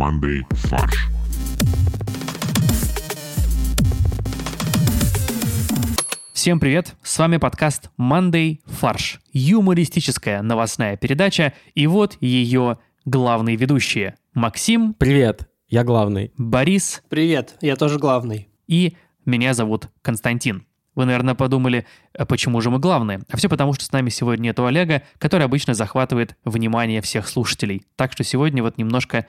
командой «Фарш». Всем привет! С вами подкаст Monday Фарш. Юмористическая новостная передача. И вот ее главные ведущие. Максим. Привет, я главный. Борис. Привет, я тоже главный. И меня зовут Константин. Вы, наверное, подумали, а почему же мы главные? А все потому, что с нами сегодня нету Олега, который обычно захватывает внимание всех слушателей. Так что сегодня вот немножко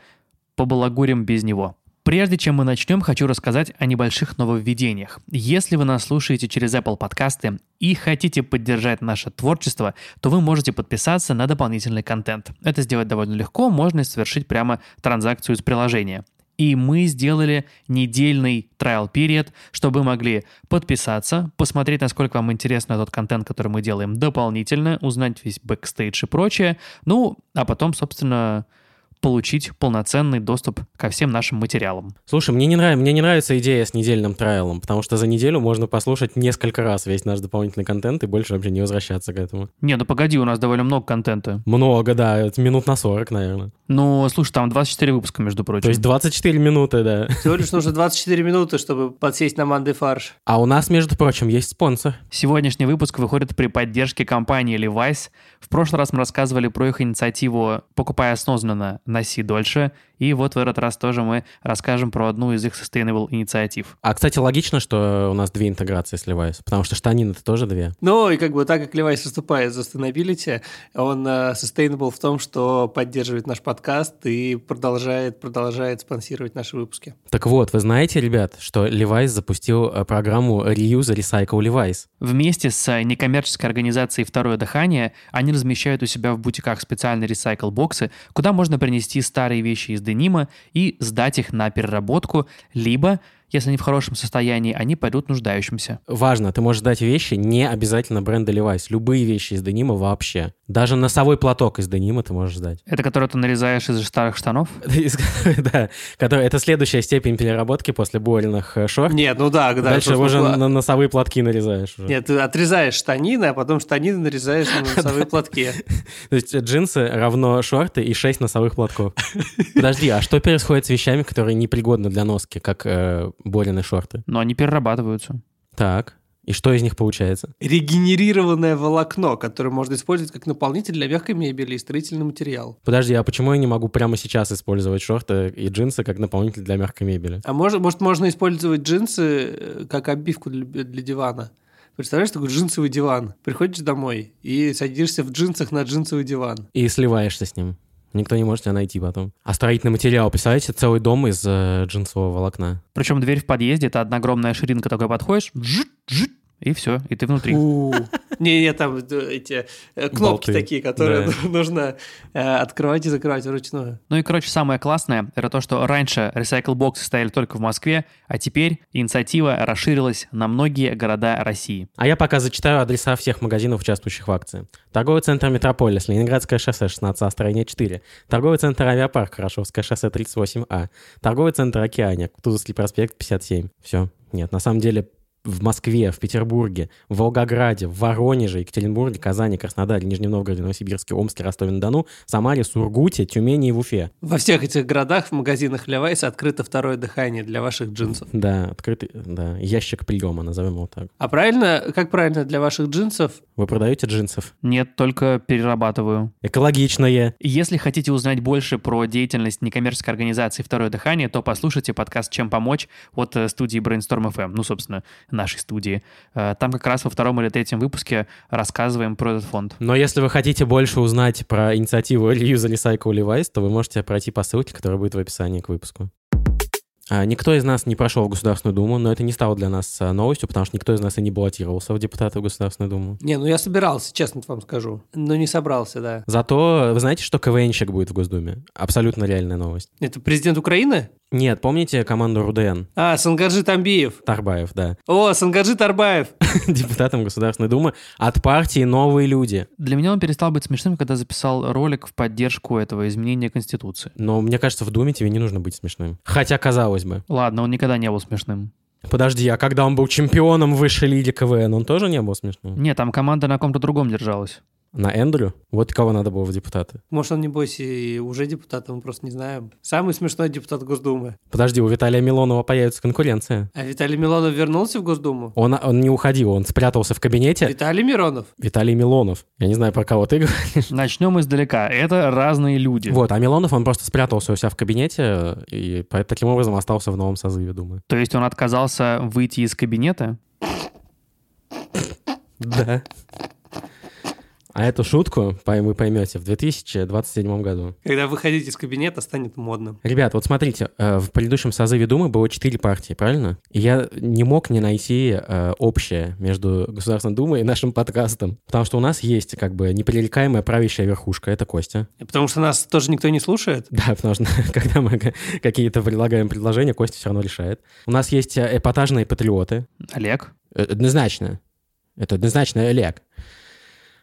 побалагурим без него. Прежде чем мы начнем, хочу рассказать о небольших нововведениях. Если вы нас слушаете через Apple подкасты и хотите поддержать наше творчество, то вы можете подписаться на дополнительный контент. Это сделать довольно легко, можно совершить прямо транзакцию из приложения. И мы сделали недельный trial period, чтобы вы могли подписаться, посмотреть, насколько вам интересно тот контент, который мы делаем дополнительно, узнать весь бэкстейдж и прочее. Ну, а потом, собственно, получить полноценный доступ ко всем нашим материалам. Слушай, мне не, нрав... мне не нравится идея с недельным трайлом, потому что за неделю можно послушать несколько раз весь наш дополнительный контент и больше вообще не возвращаться к этому. Не, ну погоди, у нас довольно много контента. Много, да, это минут на 40, наверное. Ну, слушай, там 24 выпуска, между прочим. То есть 24 минуты, да. Всего лишь нужно 24 минуты, чтобы подсесть на манды фарш. А у нас, между прочим, есть спонсор. Сегодняшний выпуск выходит при поддержке компании Levi's. В прошлый раз мы рассказывали про их инициативу «Покупай осознанно, носи дольше», и вот в этот раз тоже мы расскажем про одну из их sustainable инициатив. А, кстати, логично, что у нас две интеграции с Levi's, потому что штанины это тоже две. Ну, и как бы так как Levi's выступает за sustainability, он uh, sustainable в том, что поддерживает наш подкаст и продолжает, продолжает спонсировать наши выпуски. Так вот, вы знаете, ребят, что Levi's запустил э, программу Reuse Recycle Levi's? Вместе с некоммерческой организацией «Второе дыхание» они размещают у себя в бутиках специальные ресайкл-боксы, куда можно принести старые вещи из денима и сдать их на переработку, либо если они в хорошем состоянии, они пойдут нуждающимся. Важно, ты можешь дать вещи не обязательно бренда Levi's. Любые вещи из денима вообще. Даже носовой платок из денима ты можешь сдать. Это который ты нарезаешь из старых штанов? Да, который, это следующая степень переработки после больных э, шорт. Нет, ну да, да. Дальше уже на носовые платки нарезаешь. Нет, ты отрезаешь штанины, а потом штанины нарезаешь на носовые платки. То есть джинсы равно шорты и 6 носовых платков. Подожди, а что происходит с вещами, которые непригодны для носки, как э, Борины шорты? Но они перерабатываются. Так. И что из них получается? Регенерированное волокно, которое можно использовать как наполнитель для мягкой мебели и строительный материал. Подожди, а почему я не могу прямо сейчас использовать шорты и джинсы как наполнитель для мягкой мебели? А может, может можно использовать джинсы э, как обивку для, для дивана? Представляешь, такой джинсовый диван. Приходишь домой и садишься в джинсах на джинсовый диван. И сливаешься с ним. Никто не может тебя найти потом. А строительный материал, представляете, целый дом из э, джинсового волокна. Причем дверь в подъезде, это одна огромная ширинка, такой подходишь, жит, жит, и все, и ты внутри. Не-не, там эти э, кнопки такие, которые нужно э, открывать и закрывать вручную. Ну и, короче, самое классное, это то, что раньше recycle-боксы стояли только в Москве, а теперь инициатива расширилась на многие города России. А я пока зачитаю адреса всех магазинов, участвующих в акции. Торговый центр «Метрополис», Ленинградское шоссе 16А, строение 4. Торговый центр «Авиапарк», Хорошевское шоссе 38А. Торговый центр «Океане», Кутузовский проспект 57. Все. Нет, на самом деле в Москве, в Петербурге, в Волгограде, в Воронеже, Екатеринбурге, Казани, Краснодаре, Нижнем Новгороде, Новосибирске, Омске, Ростове-на-Дону, Самаре, Сургуте, Тюмени и в Уфе. Во всех этих городах в магазинах Levi's открыто второе дыхание для ваших джинсов. Да, открытый, да, ящик приема, назовем его так. А правильно, как правильно для ваших джинсов? Вы продаете джинсов? Нет, только перерабатываю. Экологичное. Если хотите узнать больше про деятельность некоммерческой организации «Второе дыхание», то послушайте подкаст «Чем помочь» от э, студии Brainstorm FM. Ну, собственно, нашей студии. Э, там как раз во втором или третьем выпуске рассказываем про этот фонд. Но если вы хотите больше узнать про инициативу Reuse Recycle Levi's, то вы можете пройти по ссылке, которая будет в описании к выпуску. А, никто из нас не прошел в Государственную Думу, но это не стало для нас а, новостью, потому что никто из нас и не баллотировался в депутаты в Государственную Думу. Не, ну я собирался, честно вам скажу. Но не собрался, да. Зато вы знаете, что КВНщик будет в Госдуме? Абсолютно реальная новость. Это президент Украины? Нет, помните команду РУДН? А, Сангаджи Тамбиев. Тарбаев, да. О, Сангаджи Тарбаев. Депутатом Государственной Думы от партии «Новые люди». Для меня он перестал быть смешным, когда записал ролик в поддержку этого изменения Конституции. Но мне кажется, в Думе тебе не нужно быть смешным. Хотя, казалось бы. Ладно, он никогда не был смешным. Подожди, а когда он был чемпионом высшей лиги КВН, он тоже не был смешным? Нет, там команда на ком-то другом держалась. На Эндрю? Вот кого надо было в депутаты. Может, он, небось, и уже депутат, а мы просто не знаем. Самый смешной депутат Госдумы. Подожди, у Виталия Милонова появится конкуренция. А Виталий Милонов вернулся в Госдуму? Он, он не уходил, он спрятался в кабинете. Виталий Миронов? Виталий Милонов. Я не знаю, про кого ты говоришь. Начнем издалека. Это разные люди. Вот, а Милонов, он просто спрятался у себя в кабинете и таким образом остался в новом созыве, думаю. То есть он отказался выйти из кабинета? Да. А эту шутку, вы поймете, в 2027 году. Когда выходить из кабинета, станет модным. Ребят, вот смотрите, э, в предыдущем созыве Думы было четыре партии, правильно? И я не мог не найти э, общее между Государственной Думой и нашим подкастом. Потому что у нас есть как бы непререкаемая правящая верхушка, это Костя. Потому что нас тоже никто не слушает. Да, потому что когда мы ка- какие-то предлагаем предложения, Костя все равно решает. У нас есть э, эпатажные патриоты. Олег? Однозначно. Это однозначно Олег.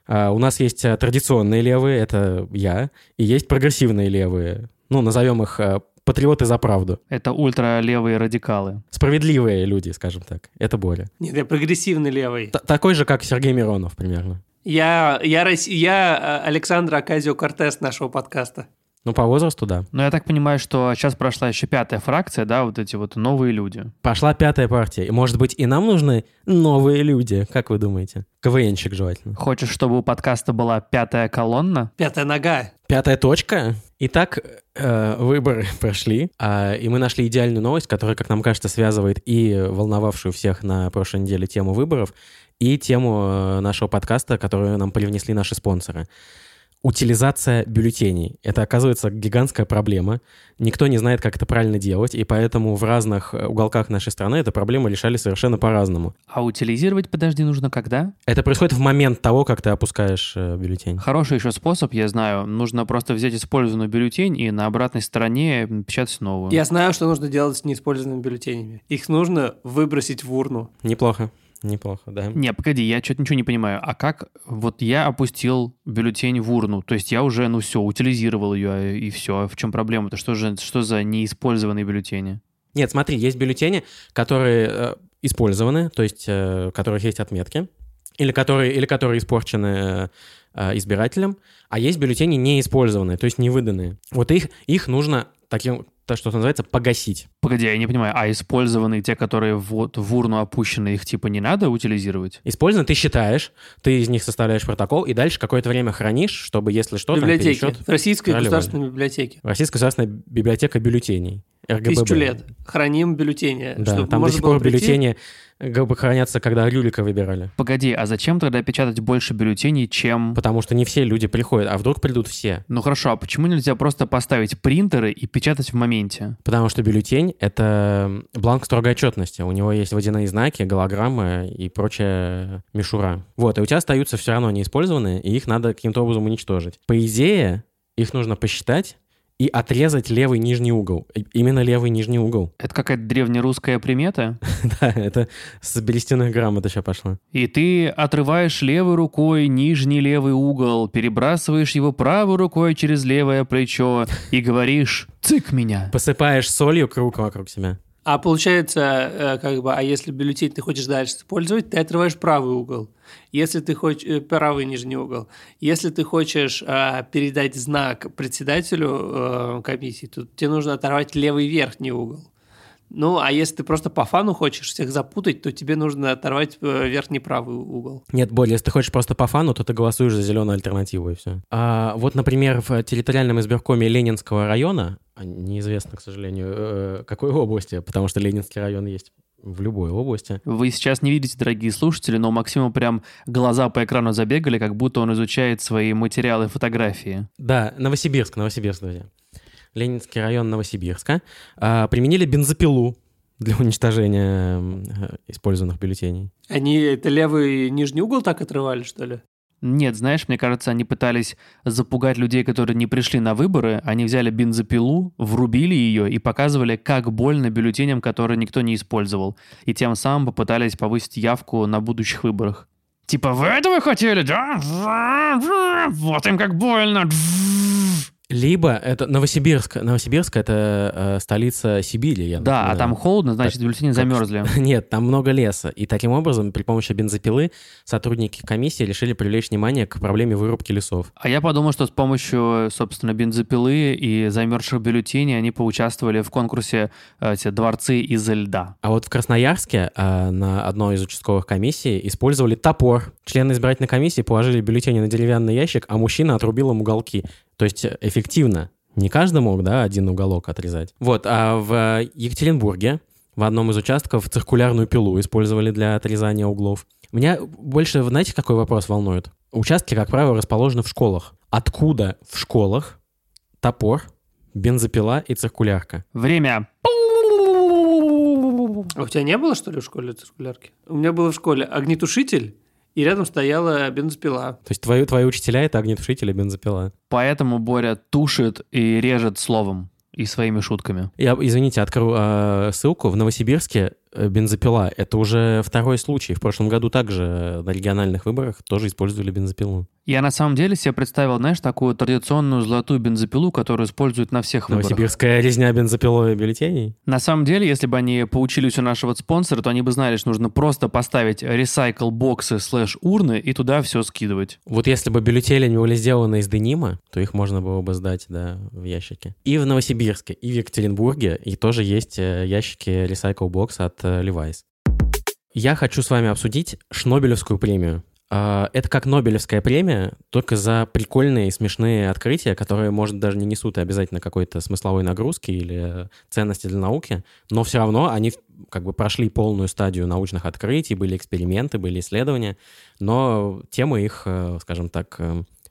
А, у нас есть э, традиционные левые, это я, и есть прогрессивные левые. Ну, назовем их э, патриоты за правду. Это ультралевые радикалы. Справедливые люди, скажем так. Это Боря. Нет, я прогрессивный левый. Т- такой же, как Сергей Миронов, примерно. Я, я, Рос- я э, Александр Аказио Кортес нашего подкаста. Ну, по возрасту, да. Но я так понимаю, что сейчас прошла еще пятая фракция, да, вот эти вот новые люди. Пошла пятая партия. И, может быть, и нам нужны новые люди, как вы думаете? КВНщик желательно. Хочешь, чтобы у подкаста была пятая колонна? Пятая нога. Пятая точка. Итак, э, выборы прошли, а, и мы нашли идеальную новость, которая, как нам кажется, связывает и волновавшую всех на прошлой неделе тему выборов, и тему э, нашего подкаста, которую нам привнесли наши спонсоры. Утилизация бюллетеней. Это, оказывается, гигантская проблема. Никто не знает, как это правильно делать, и поэтому в разных э, уголках нашей страны эту проблему решали совершенно по-разному. А утилизировать, подожди, нужно когда? Это происходит в момент того, как ты опускаешь э, бюллетень. Хороший еще способ, я знаю. Нужно просто взять использованную бюллетень и на обратной стороне печатать новую. Я знаю, что нужно делать с неиспользованными бюллетенями. Их нужно выбросить в урну. Неплохо. Неплохо, да. Не, погоди, я что-то ничего не понимаю. А как вот я опустил бюллетень в урну? То есть я уже, ну все, утилизировал ее, и все. В чем проблема-то? Что же, что за неиспользованные бюллетени? Нет, смотри, есть бюллетени, которые э, использованы, то есть э, у которых есть отметки, или которые, или которые испорчены э, э, избирателем, а есть бюллетени не использованные, то есть не выданные. Вот их, их нужно таким, то, что называется, погасить. Погоди, я не понимаю, а использованные, те, которые вот в урну опущены, их типа не надо утилизировать? Использованы ты считаешь, ты из них составляешь протокол, и дальше какое-то время хранишь, чтобы, если что, там библиотеки. пересчет... В Российской королевой. государственной библиотеке. Российская государственная библиотека бюллетеней. РГББ. Тысячу лет. Храним бюллетени. Да, чтобы там до сих пор прийти. бюллетени как бы хранятся, когда Рюрика выбирали. Погоди, а зачем тогда печатать больше бюллетеней, чем... Потому что не все люди приходят, а вдруг придут все. Ну хорошо, а почему нельзя просто поставить принтеры и печатать в моменте? Потому что бюллетень — это бланк строгой отчетности. У него есть водяные знаки, голограммы и прочая мишура. Вот, и у тебя остаются все равно неиспользованные, и их надо каким-то образом уничтожить. По идее, их нужно посчитать и отрезать левый нижний угол. Именно левый нижний угол. Это какая-то древнерусская примета? Да, это с берестяных граммот еще пошло. И ты отрываешь левой рукой нижний левый угол, перебрасываешь его правой рукой через левое плечо и говоришь «Цык меня!» Посыпаешь солью круг вокруг себя. А получается, э, как бы, а если бюллетень ты хочешь дальше использовать, ты отрываешь правый угол. Если ты хочешь э, правый нижний угол. Если ты хочешь э, передать знак председателю э, комиссии, то тебе нужно оторвать левый верхний угол. Ну, а если ты просто по фану хочешь всех запутать, то тебе нужно оторвать э, верхний правый угол. Нет, Боря, если ты хочешь просто по фану, то ты голосуешь за зеленую альтернативу, и все. А, вот, например, в территориальном избиркоме Ленинского района, а, неизвестно, к сожалению, э, какой области, потому что Ленинский район есть в любой области. Вы сейчас не видите, дорогие слушатели, но у Максима прям глаза по экрану забегали, как будто он изучает свои материалы и фотографии. Да, Новосибирск, Новосибирск, друзья. Ленинский район Новосибирска. А, применили бензопилу для уничтожения э, использованных бюллетеней. Они это левый нижний угол так отрывали, что ли? Нет, знаешь, мне кажется, они пытались запугать людей, которые не пришли на выборы. Они взяли бензопилу, врубили ее и показывали, как больно бюллетеням, которые никто не использовал. И тем самым попытались повысить явку на будущих выборах. Типа, вы этого хотели, да? Вот им как больно. Либо это Новосибирск. Новосибирск — это э, столица Сибири, я Да, а там холодно, значит, бюллетени замерзли. Нет, там много леса. И таким образом, при помощи бензопилы, сотрудники комиссии решили привлечь внимание к проблеме вырубки лесов. А я подумал, что с помощью, собственно, бензопилы и замерзших бюллетеней они поучаствовали в конкурсе э, эти дворцы из льда. А вот в Красноярске а, на одной из участковых комиссий использовали топор. Члены избирательной комиссии положили бюллетени на деревянный ящик, а мужчина отрубил им уголки. То есть э, эффективно. Не каждый мог, да, один уголок отрезать. Вот, а в Екатеринбурге в одном из участков циркулярную пилу использовали для отрезания углов. Меня больше, знаете, какой вопрос волнует? Участки, как правило, расположены в школах. Откуда в школах топор, бензопила и циркулярка? Время. А у тебя не было, что ли, в школе циркулярки? У меня было в школе огнетушитель, и рядом стояла бензопила. То есть твои, твои учителя — это огнетушители, бензопила. Поэтому Боря тушит и режет словом и своими шутками. Я, извините, открою э, ссылку. В Новосибирске бензопила — это уже второй случай. В прошлом году также на региональных выборах тоже использовали бензопилу. Я на самом деле себе представил, знаешь, такую традиционную золотую бензопилу, которую используют на всех выборах. Новосибирская резня бензопилой бюллетеней. На самом деле, если бы они поучились у нашего спонсора, то они бы знали, что нужно просто поставить recycle боксы слэш урны и туда все скидывать. Вот если бы бюллетени были сделаны из денима, то их можно было бы сдать, да, в ящики. И в Новосибирске, и в Екатеринбурге, и тоже есть э, ящики Recycle Box от э, Levi's. Я хочу с вами обсудить Шнобелевскую премию. А, Это как Нобелевская премия, только за прикольные и смешные открытия, которые, может, даже не несут обязательно какой-то смысловой нагрузки или э, ценности для науки, но все равно они как бы прошли полную стадию научных открытий, были эксперименты, были исследования, но темы их, э, скажем так,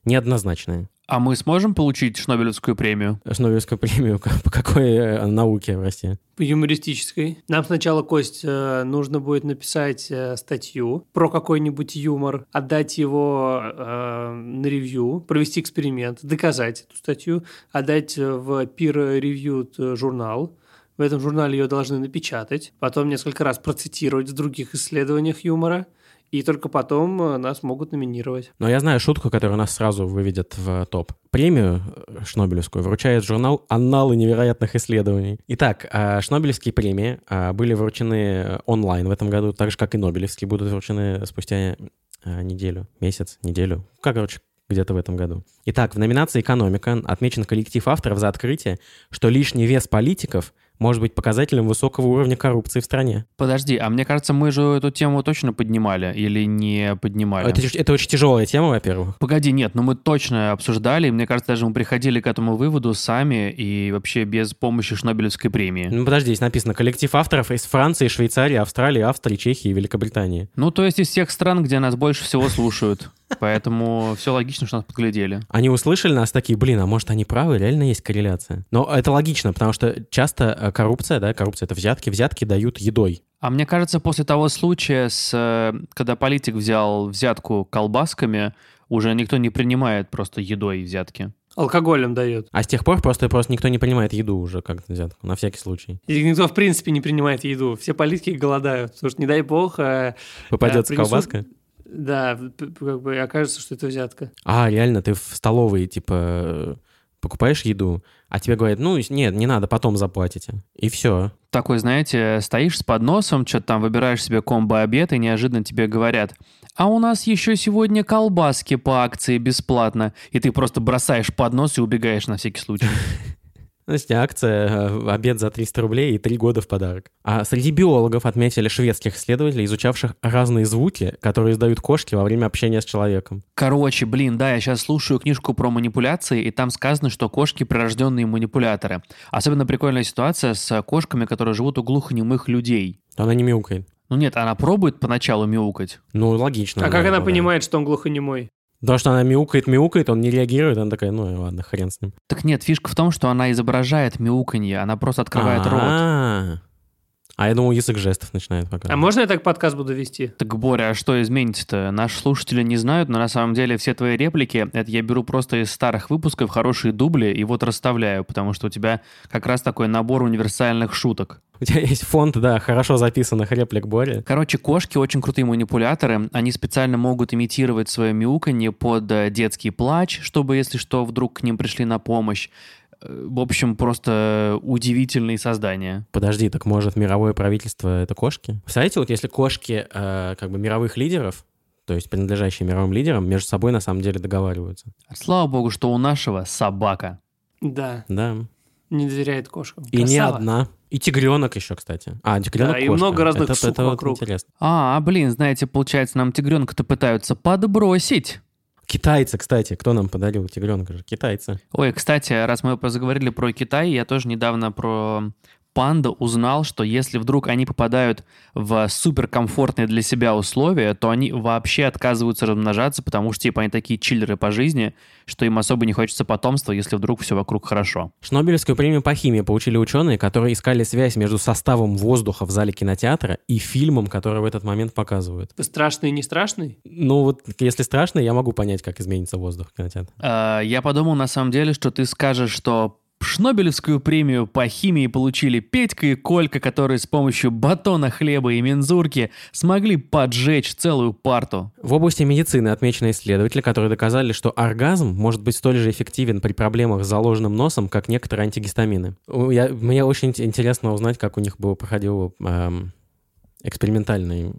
неоднозначные. А мы сможем получить Шнобелевскую премию? Шнобелевскую премию по какой э, науке в России? По юмористической. Нам сначала, Кость, э, нужно будет написать э, статью про какой-нибудь юмор, отдать его э, на ревью, провести эксперимент, доказать эту статью, отдать в peer-reviewed журнал. В этом журнале ее должны напечатать, потом несколько раз процитировать в других исследованиях юмора, и только потом э, нас могут номинировать. Но я знаю шутку, которая нас сразу выведет в топ. Премию э, Шнобелевскую вручает журнал «Анналы невероятных исследований». Итак, а, Шнобелевские премии а, были вручены онлайн в этом году, так же, как и Нобелевские будут вручены спустя неделю, месяц, неделю. Как, короче, где-то в этом году. Итак, в номинации «Экономика» отмечен коллектив авторов за открытие, что лишний вес политиков может быть показателем высокого уровня коррупции в стране. Подожди, а мне кажется, мы же эту тему точно поднимали или не поднимали? Это, это очень тяжелая тема, во-первых. Погоди, нет, ну мы точно обсуждали, и мне кажется, даже мы приходили к этому выводу сами и вообще без помощи Шнобелевской премии. Ну, подожди, здесь написано коллектив авторов из Франции, Швейцарии, Австралии, Австрии, Чехии и Великобритании. Ну, то есть из всех стран, где нас больше всего слушают. Поэтому все логично, что нас подглядели. Они услышали нас такие, блин, а может они правы, реально есть корреляция. Но это логично, потому что часто э, коррупция, да, коррупция это взятки, взятки дают едой. А мне кажется, после того случая, с, э, когда политик взял взятку колбасками, уже никто не принимает просто едой взятки. Алкоголем дает. А с тех пор просто, просто никто не принимает еду уже как взятку, на всякий случай. И никто, в принципе, не принимает еду. Все политики голодают. Потому что, не дай бог, э, Попадется принесут- колбаска. Да, как бы окажется, что это взятка. А, реально, ты в столовой, типа, покупаешь еду, а тебе говорят, ну, нет, не надо, потом заплатите. И все. Такой, знаете, стоишь с подносом, что-то там выбираешь себе комбо-обед, и неожиданно тебе говорят, а у нас еще сегодня колбаски по акции бесплатно. И ты просто бросаешь поднос и убегаешь на всякий случай. Значит, акция, э, обед за 300 рублей и 3 года в подарок. А среди биологов отметили шведских исследователей, изучавших разные звуки, которые издают кошки во время общения с человеком. Короче, блин, да, я сейчас слушаю книжку про манипуляции, и там сказано, что кошки прирожденные манипуляторы. Особенно прикольная ситуация с кошками, которые живут у глухонемых людей. Она не мяукает. Ну нет, она пробует поначалу мяукать. Ну, логично. а как она да. понимает, что он глухонемой? Потому что она мяукает, мяукает, он не реагирует, она такая, ну и ладно, хрен с ним. Так нет, фишка в том, что она изображает мяуканье, она просто открывает рот. А, А я думал, язык жестов начинает показывать. А можно я так подкаст буду вести? Так, Боря, а что изменится-то? Наши слушатели не знают, но на самом деле все твои реплики, это я беру просто из старых выпусков хорошие дубли и вот расставляю, потому что у тебя как раз такой набор универсальных шуток. У тебя есть фонд, да, хорошо записанных реплик Бори. Короче, кошки очень крутые манипуляторы. Они специально могут имитировать свое мяуканье под э, детский плач, чтобы, если что, вдруг к ним пришли на помощь. Э, В общем, просто удивительные создания. Подожди, так может мировое правительство это кошки? Представляете, вот если кошки э, как бы мировых лидеров, то есть принадлежащие мировым лидерам, между собой на самом деле договариваются. Слава богу, что у нашего собака. Да, Да. Не доверяет кошкам. И не одна. И тигренок еще, кстати. А, тигренок Да, и кошка. много разных это, сук это вот вокруг. интересно. А, блин, знаете, получается, нам тигренка-то пытаются подбросить. Китайцы, кстати, кто нам подарил тигренка же? Китайцы. Ой, кстати, раз мы заговорили про Китай, я тоже недавно про панда узнал, что если вдруг они попадают в суперкомфортные для себя условия, то они вообще отказываются размножаться, потому что типа они такие чиллеры по жизни, что им особо не хочется потомства, если вдруг все вокруг хорошо. Шнобелевскую премию по химии получили ученые, которые искали связь между составом воздуха в зале кинотеатра и фильмом, который в этот момент показывают. Страшный и не страшный? Ну вот, если страшно, я могу понять, как изменится воздух в кинотеатре. Э, Я подумал на самом деле, что ты скажешь, что Шнобелевскую премию по химии получили Петька и Колька, которые с помощью батона хлеба и мензурки смогли поджечь целую парту. В области медицины отмечены исследователи, которые доказали, что оргазм может быть столь же эффективен при проблемах с заложенным носом, как некоторые антигистамины. Я- мне очень ин- интересно узнать, как у них был, проходил эм, экспериментальный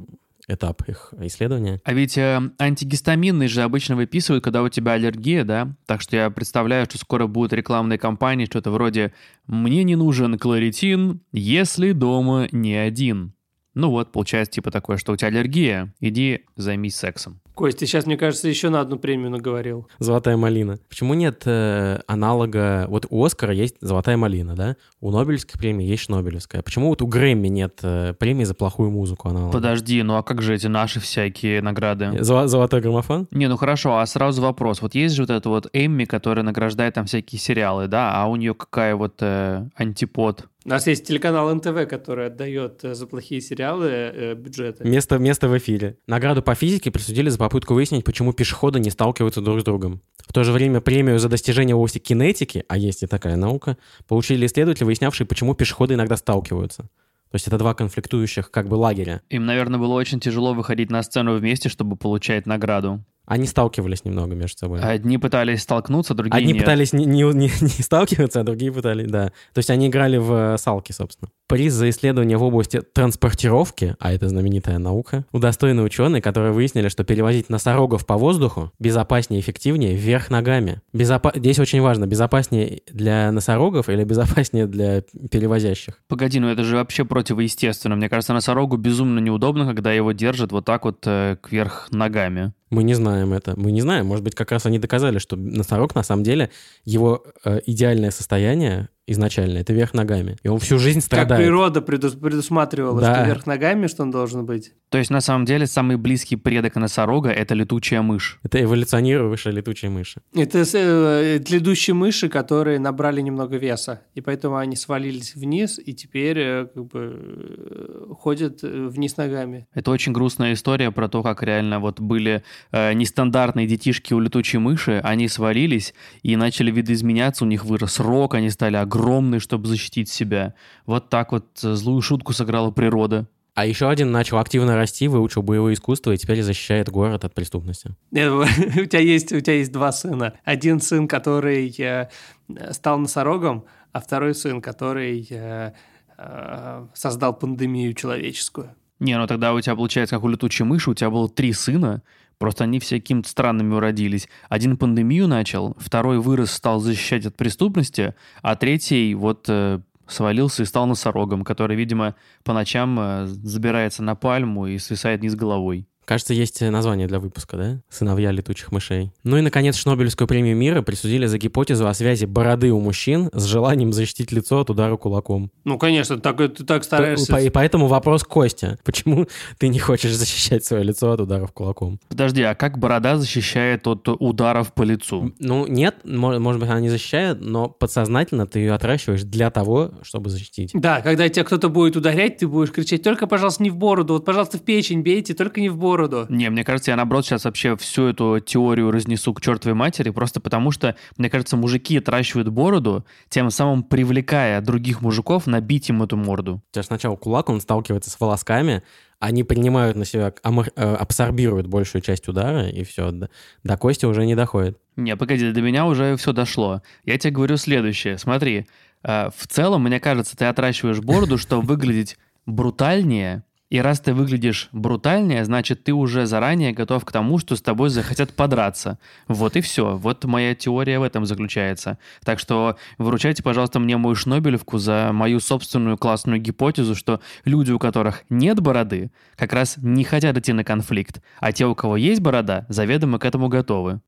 этап их исследования. А ведь э, антигистаминные же обычно выписывают, когда у тебя аллергия, да? Так что я представляю, что скоро будут рекламные кампании, что-то вроде «Мне не нужен кларитин, если дома не один». Ну вот, получается типа такое, что у тебя аллергия, иди займись сексом. Кость, ты сейчас, мне кажется, еще на одну премию наговорил. Золотая малина. Почему нет э, аналога? Вот у Оскара есть золотая малина, да? У Нобелевской премии есть Шнобелевская. Почему вот у Грэмми нет э, премии за плохую музыку аналога? Подожди, ну а как же эти наши всякие награды? Золо- золотой граммофон? Не, ну хорошо, а сразу вопрос. Вот есть же вот эта вот Эмми, которая награждает там всякие сериалы, да? А у нее какая вот э, антипод? У нас есть телеканал НТВ, который отдает э, за плохие сериалы э, бюджеты. Место, место в эфире. Награду по физике присудили за попытку выяснить, почему пешеходы не сталкиваются друг с другом. В то же время премию за достижение в области кинетики, а есть и такая наука, получили исследователи, выяснявшие, почему пешеходы иногда сталкиваются. То есть это два конфликтующих как бы лагеря. Им, наверное, было очень тяжело выходить на сцену вместе, чтобы получать награду. Они сталкивались немного между собой. Одни пытались столкнуться, другие Одни нет. пытались не, не- не- не сталкиваться, а другие пытались, да. То есть они играли в э, салки, собственно. Приз за исследование в области транспортировки, а это знаменитая наука, удостоены ученые, которые выяснили, что перевозить носорогов по воздуху безопаснее и эффективнее вверх ногами. Безопа- Здесь очень важно, безопаснее для носорогов или безопаснее для перевозящих. Погоди, ну это же вообще противоестественно. Мне кажется, носорогу безумно неудобно, когда его держат вот так вот э, кверх ногами. Мы не знаем это. Мы не знаем. Может быть, как раз они доказали, что носорог, на самом деле, его э, идеальное состояние изначально — это вверх ногами. И он всю жизнь Как страдает. природа предус- предусматривала, Да. что вверх ногами, что он должен быть. То есть, на самом деле, самый близкий предок носорога — это летучая мышь. Это эволюционировавшая летучая мыши. Это э, ледущие мыши, которые набрали немного веса, и поэтому они свалились вниз, и теперь э, как бы э, ходят вниз ногами. Это очень грустная история про то, как реально вот были э, нестандартные детишки у летучей мыши, они свалились и начали видоизменяться, у них вырос рог, они стали огромные, чтобы защитить себя. Вот так вот э, злую шутку сыграла природа. А еще один начал активно расти, выучил боевое искусство и теперь защищает город от преступности. Э, У тебя есть, у тебя есть два сына. Один сын, который э, стал носорогом, а второй сын, который создал пандемию человеческую. Не, ну тогда у тебя получается, как у летучей мыши, у тебя было три сына, просто они все какими-то странными уродились. Один пандемию начал, второй вырос, стал защищать от преступности, а третий вот э, свалился и стал носорогом, который, видимо, по ночам э, забирается на пальму и свисает вниз головой. Кажется, есть название для выпуска, да? «Сыновья летучих мышей». Ну и, наконец, Шнобелевскую премию мира присудили за гипотезу о связи бороды у мужчин с желанием защитить лицо от удара кулаком. Ну, конечно, так, ты так стараешься. По- И поэтому вопрос Костя. Почему ты не хочешь защищать свое лицо от ударов кулаком? Подожди, а как борода защищает от ударов по лицу? Ну, нет, мо- может быть, она не защищает, но подсознательно ты ее отращиваешь для того, чтобы защитить. Да, когда тебя кто-то будет ударять, ты будешь кричать, только, пожалуйста, не в бороду, вот, пожалуйста, в печень бейте, только не в бороду. Не, мне кажется, я наоборот сейчас вообще всю эту теорию разнесу к чертовой матери, просто потому что, мне кажется, мужики отращивают бороду, тем самым привлекая других мужиков набить им эту морду. У тебя сначала кулак, он сталкивается с волосками, они принимают на себя, амор- э, абсорбируют большую часть удара, и все, до, до кости уже не доходит. Не, погоди, до меня уже все дошло. Я тебе говорю следующее. Смотри, э, в целом, мне кажется, ты отращиваешь бороду, чтобы выглядеть брутальнее. И раз ты выглядишь брутальнее, значит, ты уже заранее готов к тому, что с тобой захотят подраться. Вот и все. Вот моя теория в этом заключается. Так что выручайте, пожалуйста, мне мою Шнобелевку за мою собственную классную гипотезу, что люди, у которых нет бороды, как раз не хотят идти на конфликт, а те, у кого есть борода, заведомо к этому готовы.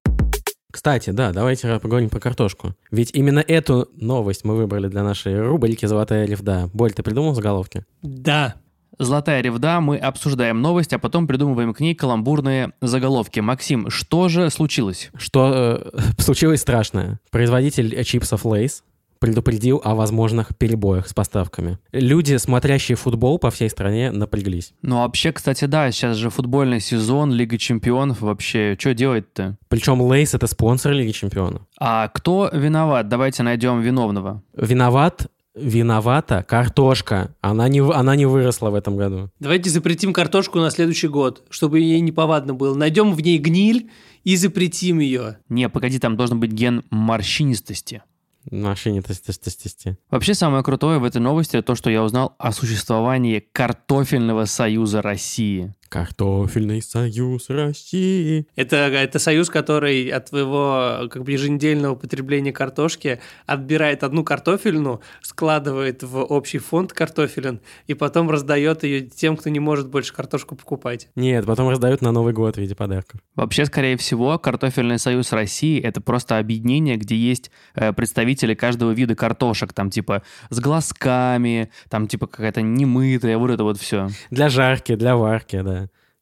Кстати, да, давайте поговорим про картошку. Ведь именно эту новость мы выбрали для нашей рубрики «Золотая ревда». Боль, ты придумал заголовки? Да. Золотая ревда, мы обсуждаем новость, а потом придумываем к ней каламбурные заголовки. Максим, что же случилось? Что э, случилось страшное? Производитель чипсов Lay's предупредил о возможных перебоях с поставками. Люди, смотрящие футбол по всей стране, напряглись. Ну, вообще, кстати, да, сейчас же футбольный сезон, Лига чемпионов, вообще, что делать-то? Причем Lay's — это спонсор Лиги чемпионов. А кто виноват? Давайте найдем виновного. Виноват Виновата картошка. Она не, она не выросла в этом году. Давайте запретим картошку на следующий год, чтобы ей неповадно было. Найдем в ней гниль и запретим ее. Не, погоди, там должен быть ген морщинистости. Тес. Вообще самое крутое в этой новости то, что я узнал о существовании картофельного союза России. Картофельный союз России. Это, это союз, который от твоего как бы, еженедельного потребления картошки отбирает одну картофельну, складывает в общий фонд картофелин и потом раздает ее тем, кто не может больше картошку покупать. Нет, потом раздают на Новый год в виде подарков. Вообще, скорее всего, картофельный союз России это просто объединение, где есть э, представители каждого вида картошек, там типа с глазками, там типа какая-то немытая, вот это вот все. Для жарки, для варки, да.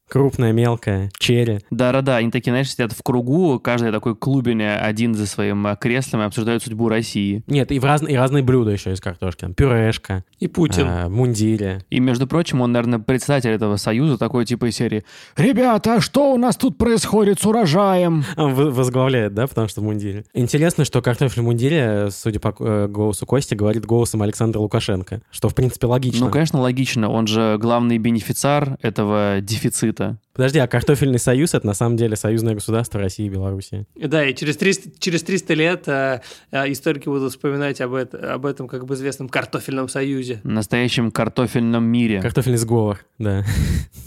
Крупная, мелкая, черри. Да-да-да, они такие, знаешь, сидят в кругу, каждый такой клубень один за своим э, креслом и обсуждают судьбу России. Нет, и, в раз... и разные блюда еще из картошки. Там пюрешка, И Путин. а, мундири. И, между прочим, он, наверное, председатель этого союза, такой типа из серии «Ребята, а что у нас тут происходит с урожаем?» Он возглавляет, да, потому что в мундире. Интересно, что картофель в мундире, судя по э, голосу Кости, говорит голосом Александра Лукашенко, что, в принципе, логично. Ну, конечно, логично, он же главный бенефициар этого дефицита. Подожди, а картофельный союз — это на самом деле союзное государство России и Беларуси. Да, и через 300, через 300 лет э, э, историки будут вспоминать об, это- об этом как бы известном картофельном союзе. В настоящем картофельном мире. Картофельный сговор, да.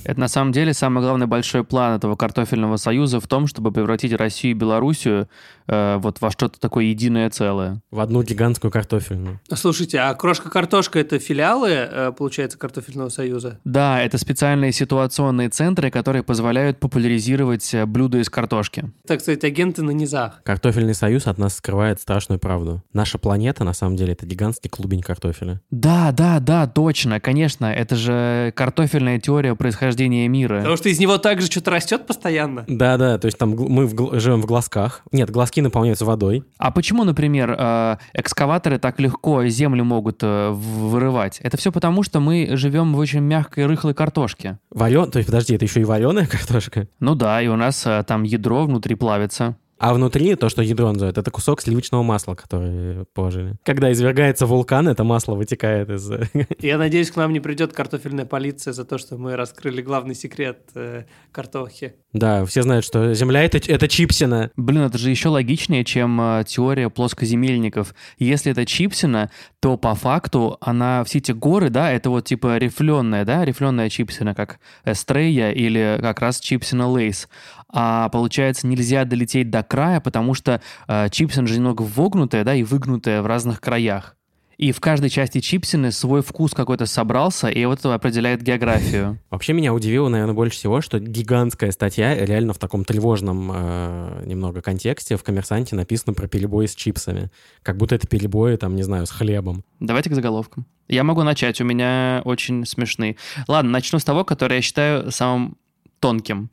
Это на самом деле самый главный большой план этого картофельного союза в том, чтобы превратить Россию и Белоруссию э, вот во что-то такое единое целое. В одну гигантскую картофельную. Слушайте, а крошка-картошка это филиалы, э, получается, картофельного союза? Да, это специальные ситуационные центры, которые позволяют популяризировать э, блюда из картошки. Так сказать, агенты на низах. Картофельный союз от нас скрывает страшную правду. Наша планета, на самом деле, это гигантский клубень картофеля. Да, да, да, точно, конечно. Это же картофельная теория происхождения мира. Потому что из него также что-то растет постоянно. Да-да, то есть там мы в живем в глазках. Нет, глазки наполняются водой. А почему, например, э, экскаваторы так легко землю могут э, вырывать? Это все потому, что мы живем в очень мягкой рыхлой картошке. Варен... То есть, подожди, это еще и вареная картошка? Ну да, и у нас э, там ядро внутри плавится. А внутри то, что ядро называют, это кусок сливочного масла, который положили. Когда извергается вулкан, это масло вытекает из... Я надеюсь, к нам не придет картофельная полиция за то, что мы раскрыли главный секрет э, картохи. Да, все знают, что Земля это, это чипсина. Блин, это же еще логичнее, чем э, теория плоскоземельников. Если это чипсина, то по факту она, все эти горы, да, это вот типа рифленая, да, рифленая чипсина, как Эстрейя или как раз чипсина Лейс. А получается, нельзя долететь до края, потому что э, чипсина же немного вогнутая, да, и выгнутая в разных краях. И в каждой части чипсины свой вкус какой-то собрался, и вот это определяет географию. Вообще меня удивило, наверное, больше всего, что гигантская статья реально в таком тревожном э, немного контексте в «Коммерсанте» написано про перебои с чипсами. Как будто это перебои, там, не знаю, с хлебом. Давайте к заголовкам. Я могу начать, у меня очень смешные. Ладно, начну с того, который я считаю самым тонким.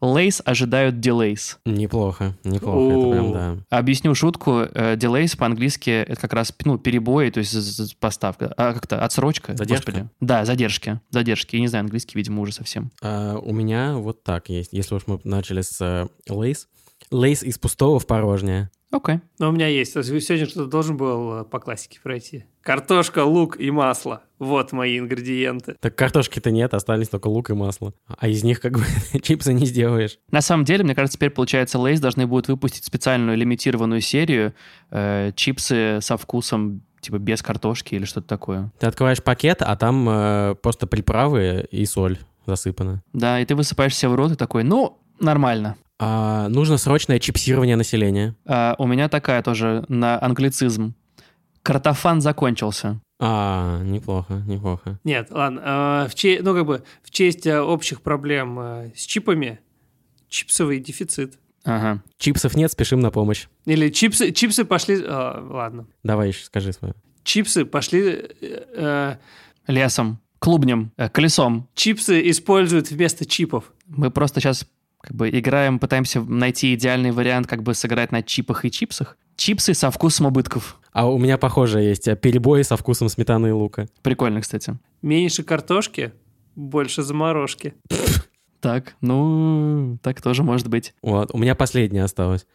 Lay's ожидают delays. Неплохо, неплохо, это прям, да. Объясню шутку. Э, Delays по-английски это как раз ну, перебои, то есть поставка. А как-то отсрочка? Задержка? Господи. Да, задержки. Задержки. Я не знаю английский, видимо, уже совсем. А, у меня вот так есть. Если уж мы начали с э, Lay's. Lay's из пустого в порожнее. Окей. Но у меня есть. То есть Сегодня что-то должен был э, по классике пройти. Картошка, лук и масло. Вот мои ингредиенты. Так картошки-то нет, остались только лук и масло. А из них как бы чипсы не сделаешь. На самом деле, мне кажется, теперь, получается, Лейс должны будут выпустить специальную лимитированную серию э, чипсы со вкусом типа без картошки или что-то такое. Ты открываешь пакет, а там э, просто приправы и соль засыпана. Да, и ты высыпаешь себе в рот и такой, ну, нормально. А, нужно срочное чипсирование населения. А, у меня такая тоже на англицизм. Картофан закончился. А, неплохо, неплохо. Нет, ладно. э, в че- ну, как бы, в честь э, общих проблем э, с чипами, чипсовый дефицит. Ага. Чипсов нет, спешим на помощь. Или чипсы, чипсы пошли... а, ладно. Давай еще скажи свое. Чипсы пошли... э, Лесом, клубнем, э, колесом. чипсы используют вместо чипов. Мы просто сейчас как бы играем, пытаемся найти идеальный вариант, как бы сыграть на чипах и чипсах. Чипсы со вкусом убытков. А у меня похоже есть э, перебои со вкусом сметаны и лука. Прикольно, кстати. Меньше картошки, больше заморожки. Так, ну, так тоже может быть. Вот, у меня последнее осталось.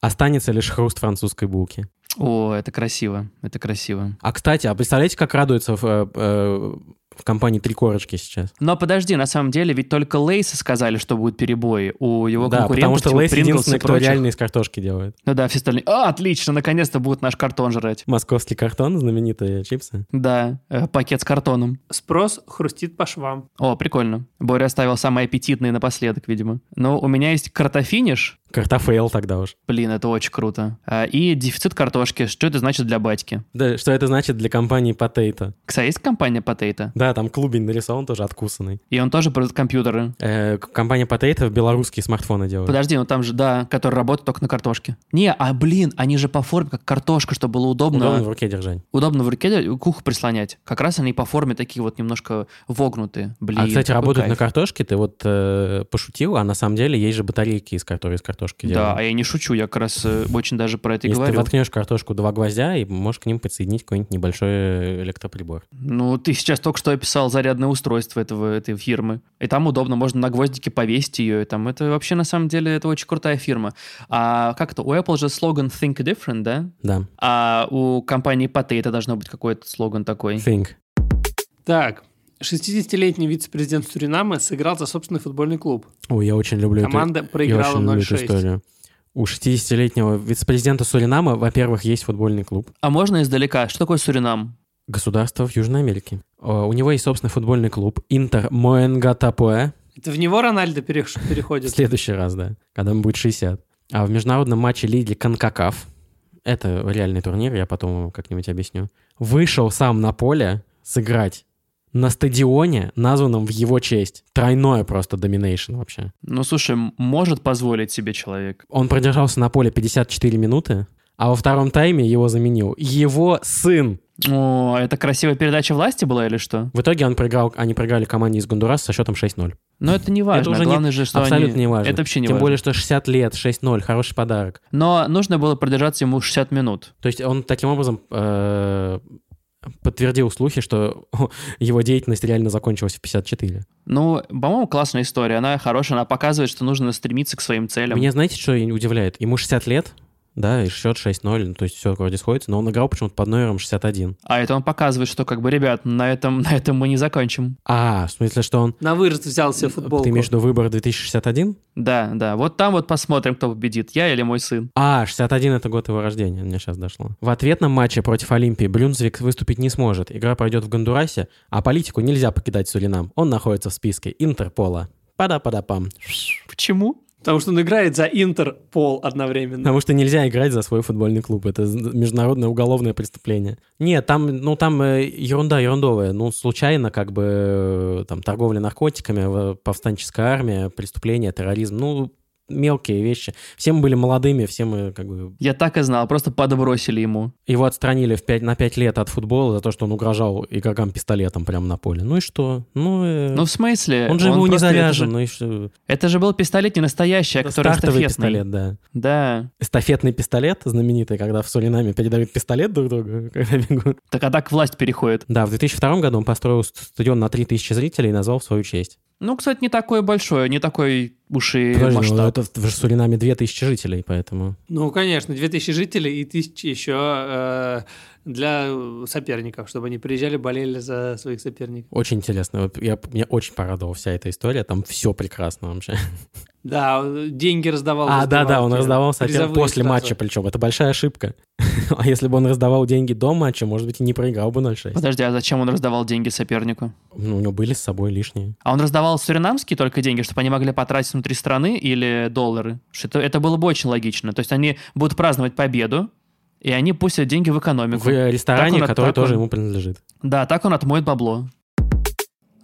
Останется лишь хруст французской булки. О, это красиво, это красиво. А, кстати, а представляете, как радуются в, э, э, в компании «Три корочки» сейчас? Но подожди, на самом деле, ведь только Lay's ы сказали, что будут перебои. У его да, конкурентов, потому что типа Lay's единственный, кто реально из картошки делает. Ну да, все остальные. А, отлично, наконец-то будут наш картон жрать. Московский картон, знаменитые чипсы. Да, э, пакет с картоном. Спрос хрустит по швам. О, прикольно. Боря оставил самые аппетитные напоследок, видимо. Но у меня есть картофиниш. Картофейл тогда уж. Блин, это очень круто. А, И дефицит картошки. Что это значит для батьки? Да, что это значит для компании Potato? Кстати, есть компания Potato? Да, там клубень нарисован тоже откусанный. И он тоже продает компьютеры. Э, компания Potato белорусские смартфоны делает. Подожди, ну там же, да, который работает только на картошке. Не, а блин, они же по форме, как картошка, чтобы было удобно. Удобно в руке держать. Удобно в руке к уху прислонять. Как раз они по форме такие вот немножко вогнутые. Блин, а, кстати, работают на кайф. картошке, ты вот э, пошутил, а на самом деле есть же батарейки, из которых из картошки Да, делают. а я не шучу, я как раз э, очень даже про это и Если ты воткнешь картошку два гвоздя, и можешь к ним подсоединить какой-нибудь небольшой э, электроприбор. Ну, ты сейчас только что описал зарядное устройство этого, этой фирмы. И там удобно, можно на гвоздике повесить ее. И там это вообще, на самом деле, это очень крутая фирма. А как это? У Apple же слоган Think Different, да? Да, А у компании Potato должно быть какой-то слоган такой. think. Так, 60-летний вице-президент Суринама сыграл за собственный футбольный клуб. Ой, я очень люблю Команда эту, я проиграла очень люблю эту 0-6. историю. У 60-летнего вице-президента Суринама, во-первых, есть футбольный клуб. А можно издалека? Что такое Суринам? Государство в Южной Америке. О, У него есть собственный футбольный клуб Интер Моэнгатапуэ. Это в него Рональдо переш- В переходит? следующий раз, да, когда ему будет 60. А в международном матче Лиги Конкакаф, это реальный турнир, я потом как-нибудь объясню, вышел сам на поле сыграть на стадионе, названном в его честь. Тройное просто доминейшн вообще. Ну, слушай, может позволить себе человек. Он продержался на поле 54 минуты, а во втором тайме его заменил его сын. О, это красивая передача власти была или что? В итоге он проиграл, они проиграли команде из Гондураса со счетом 6-0. Но это не важно. Это уже не- Главное же, что Абсолютно они... не важно. Это вообще не Тем важно. более, что 60 лет, 6-0, хороший подарок. Но нужно было продержаться ему 60 минут. То есть он таким образом э, подтвердил слухи, что его деятельность реально закончилась в 54. Ну, по-моему, классная история. Она хорошая, она показывает, что нужно стремиться к своим целям. Меня знаете, что удивляет? Ему 60 лет, да, и счет 6-0, ну, то есть все вроде сходится, но он играл почему-то под номером 61. А это он показывает, что, как бы, ребят, на этом, на этом мы не закончим. А, в смысле, что он... На вырост взял себе футболку. Ты имеешь в виду выбор 2061? Да, да. Вот там вот посмотрим, кто победит, я или мой сын. А, 61 это год его рождения, мне сейчас дошло. В ответном матче против Олимпии Брюнзвик выступить не сможет. Игра пройдет в Гондурасе, а политику нельзя покидать Суринам. Он находится в списке Интерпола. Пада-пада-пам. Почему? Потому что он играет за Интерпол одновременно. Потому что нельзя играть за свой футбольный клуб. Это международное уголовное преступление. Нет, там, ну, там э, ерунда ерундовая. Ну, случайно, как бы, э, там, торговля наркотиками, повстанческая армия, преступление, терроризм. Ну, мелкие вещи. Все мы были молодыми, все мы как бы... Я так и знал, просто подбросили ему. Его отстранили в 5, на 5 лет от футбола за то, что он угрожал игрокам пистолетом прямо на поле. Ну и что? Ну, э... ну в смысле? Он же он был не заряжен, это же... ну и что? Это же был пистолет не настоящий, а который Стартовый эстафетный. пистолет, да. Да. Эстафетный пистолет знаменитый, когда в Суринаме передают пистолет друг другу, когда бегут. Так а так власть переходит. Да, в 2002 году он построил стадион на 3000 зрителей и назвал в свою честь. Ну, кстати, не такое большое, не такой уж и Подожди, ну масштаб. это в Суринаме 2000 жителей, поэтому... Ну, конечно, 2000 жителей и 1000 еще э, для соперников, чтобы они приезжали, болели за своих соперников. Очень интересно. Я, меня очень порадовала вся эта история. Там все прекрасно вообще. Да, деньги раздавал. А, да, да, он раздавал сопер... призовые после сразу. матча, причем. Это большая ошибка. а если бы он раздавал деньги до матча, может быть, и не проиграл бы 0-6. Подожди, а зачем он раздавал деньги сопернику? Ну, у него были с собой лишние. А он раздавал суринамские только деньги, чтобы они могли потратить внутри страны или доллары? Что это, это было бы очень логично. То есть они будут праздновать победу, и они пустят деньги в экономику. В ресторане, Так он- который тоже он- ему принадлежит. Да, так он отмоет бабло.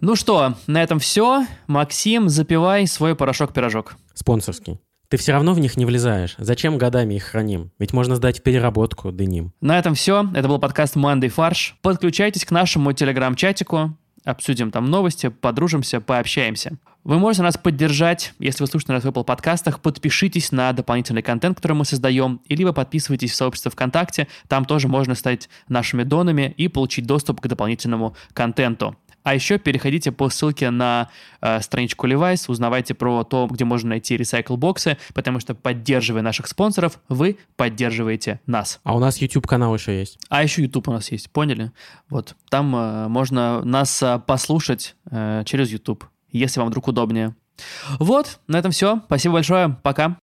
Ну что, на этом все. Максим, запивай свой порошок-пирожок. Спонсорский. Ты все равно в них не влезаешь. Зачем годами их храним? Ведь можно сдать в переработку дыним. На этом все. Это был подкаст Monday Фарш. Подключайтесь к нашему телеграм-чатику. Обсудим там новости, подружимся, пообщаемся. Вы можете нас поддержать, если вы слушаете нас в Apple подкастах, подпишитесь на дополнительный контент, который мы создаем, и либо подписывайтесь в сообщество ВКонтакте, там тоже можно стать нашими донами и получить доступ к дополнительному контенту. А еще переходите по ссылке на э, страничку Levi's, узнавайте про то, где можно найти ресайкл-боксы, потому что, поддерживая наших спонсоров, вы поддерживаете нас. А у нас YouTube-канал еще есть. А еще YouTube у нас есть, поняли? Вот, там э, можно нас э, послушать э, через YouTube, если вам вдруг удобнее. Вот, на этом все. Спасибо большое. Пока.